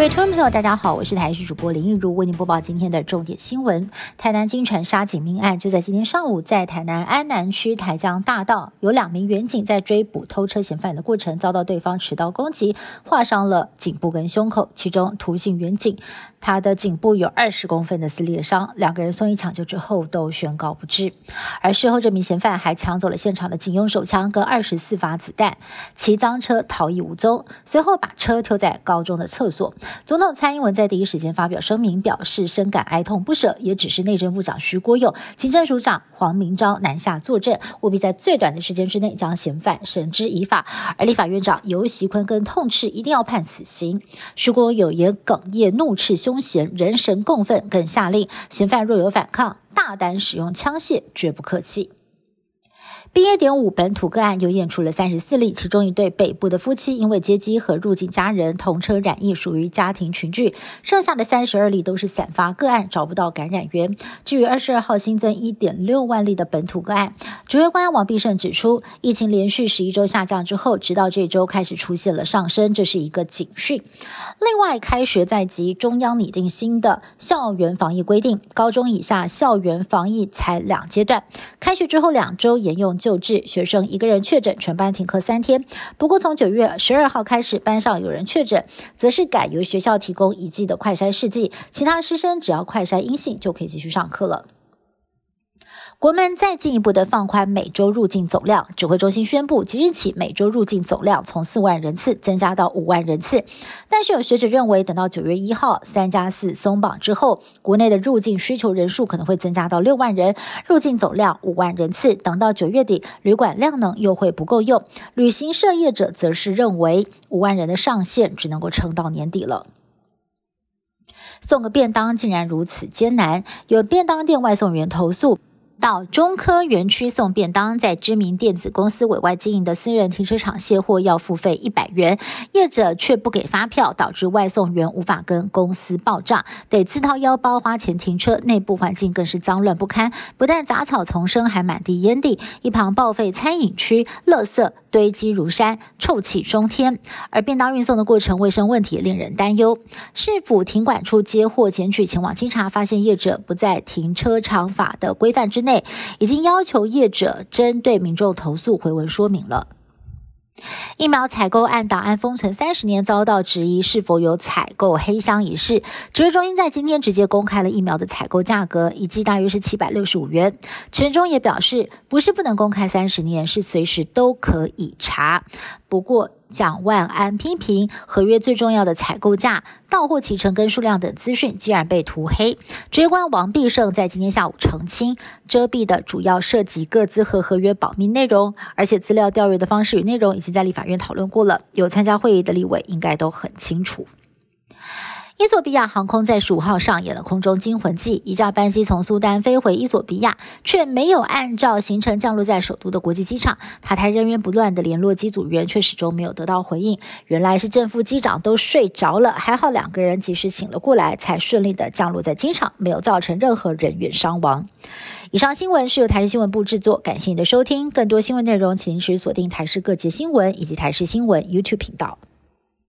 各位听众朋友，大家好，我是台视主播林玉如，为您播报今天的重点新闻。台南金船杀警命案就在今天上午，在台南安南区台江大道，有两名员警在追捕偷车嫌犯的过程，遭到对方持刀攻击，划伤了颈部跟胸口。其中涂姓员警，他的颈部有二十公分的撕裂伤，两个人送医抢救之后都宣告不治。而事后，这名嫌犯还抢走了现场的警用手枪跟二十四发子弹，骑赃车逃逸无踪，随后把车丢在高中的厕所。总统蔡英文在第一时间发表声明，表示深感哀痛不舍，也指示内政部长徐国勇、行政署长黄明昭南下作证，务必在最短的时间之内将嫌犯绳之以法。而立法院长游锡坤更痛斥，一定要判死刑。徐国勇也哽咽怒斥凶嫌人神共愤，更下令嫌犯若有反抗，大胆使用枪械，绝不客气。毕业点五本土个案又验出了三十四例，其中一对北部的夫妻因为接机和入境家人同车染疫，属于家庭群聚；剩下的三十二例都是散发个案，找不到感染源。至于二十二号新增一点六万例的本土个案，指挥官王必胜指出，疫情连续十一周下降之后，直到这周开始出现了上升，这是一个警讯。另外，开学在即，中央拟定新的校园防疫规定，高中以下校园防疫才两阶段，开学之后两周沿用。救治学生一个人确诊，全班停课三天。不过从九月十二号开始，班上有人确诊，则是改由学校提供一剂的快筛试剂，其他师生只要快筛阴性就可以继续上课了。国门再进一步的放宽每周入境总量，指挥中心宣布，即日起每周入境总量从四万人次增加到五万人次。但是有学者认为，等到九月一号三加四松绑之后，国内的入境需求人数可能会增加到六万人，入境总量五万人次。等到九月底，旅馆量能又会不够用。旅行社业者则是认为，五万人的上限只能够撑到年底了。送个便当竟然如此艰难，有便当店外送员投诉。到中科园区送便当，在知名电子公司委外经营的私人停车场卸货要付费一百元，业者却不给发票，导致外送员无法跟公司报账，得自掏腰包花钱停车。内部环境更是脏乱不堪，不但杂草丛生，还满地烟蒂。一旁报废餐饮区，垃圾堆积如山，臭气冲天。而便当运送的过程卫生问题令人担忧。市府停管处接货检举前往清查，发现业者不在停车场法的规范之内。已经要求业者针对民众投诉回文说明了。疫苗采购案档案封存三十年，遭到质疑是否有采购黑箱一事。指挥中心在今天直接公开了疫苗的采购价格，一剂大约是七百六十五元。陈中也表示，不是不能公开三十年，是随时都可以查。不过。蒋万安批评合约最重要的采购价、到货起程跟数量等资讯，竟然被涂黑。追官王必胜在今天下午澄清，遮蔽的主要涉及各自和合约保密内容，而且资料调阅的方式与内容已经在立法院讨论过了，有参加会议的立委应该都很清楚。伊索比亚航空在十五号上演了空中惊魂记，一架班机从苏丹飞回伊索比亚，却没有按照行程降落在首都的国际机场。塔台人员不断的联络机组员，却始终没有得到回应。原来是正副机长都睡着了，还好两个人及时醒了过来，才顺利的降落在机场，没有造成任何人员伤亡。以上新闻是由台视新闻部制作，感谢你的收听。更多新闻内容，请持续锁定台视各节新闻以及台视新闻 YouTube 频道。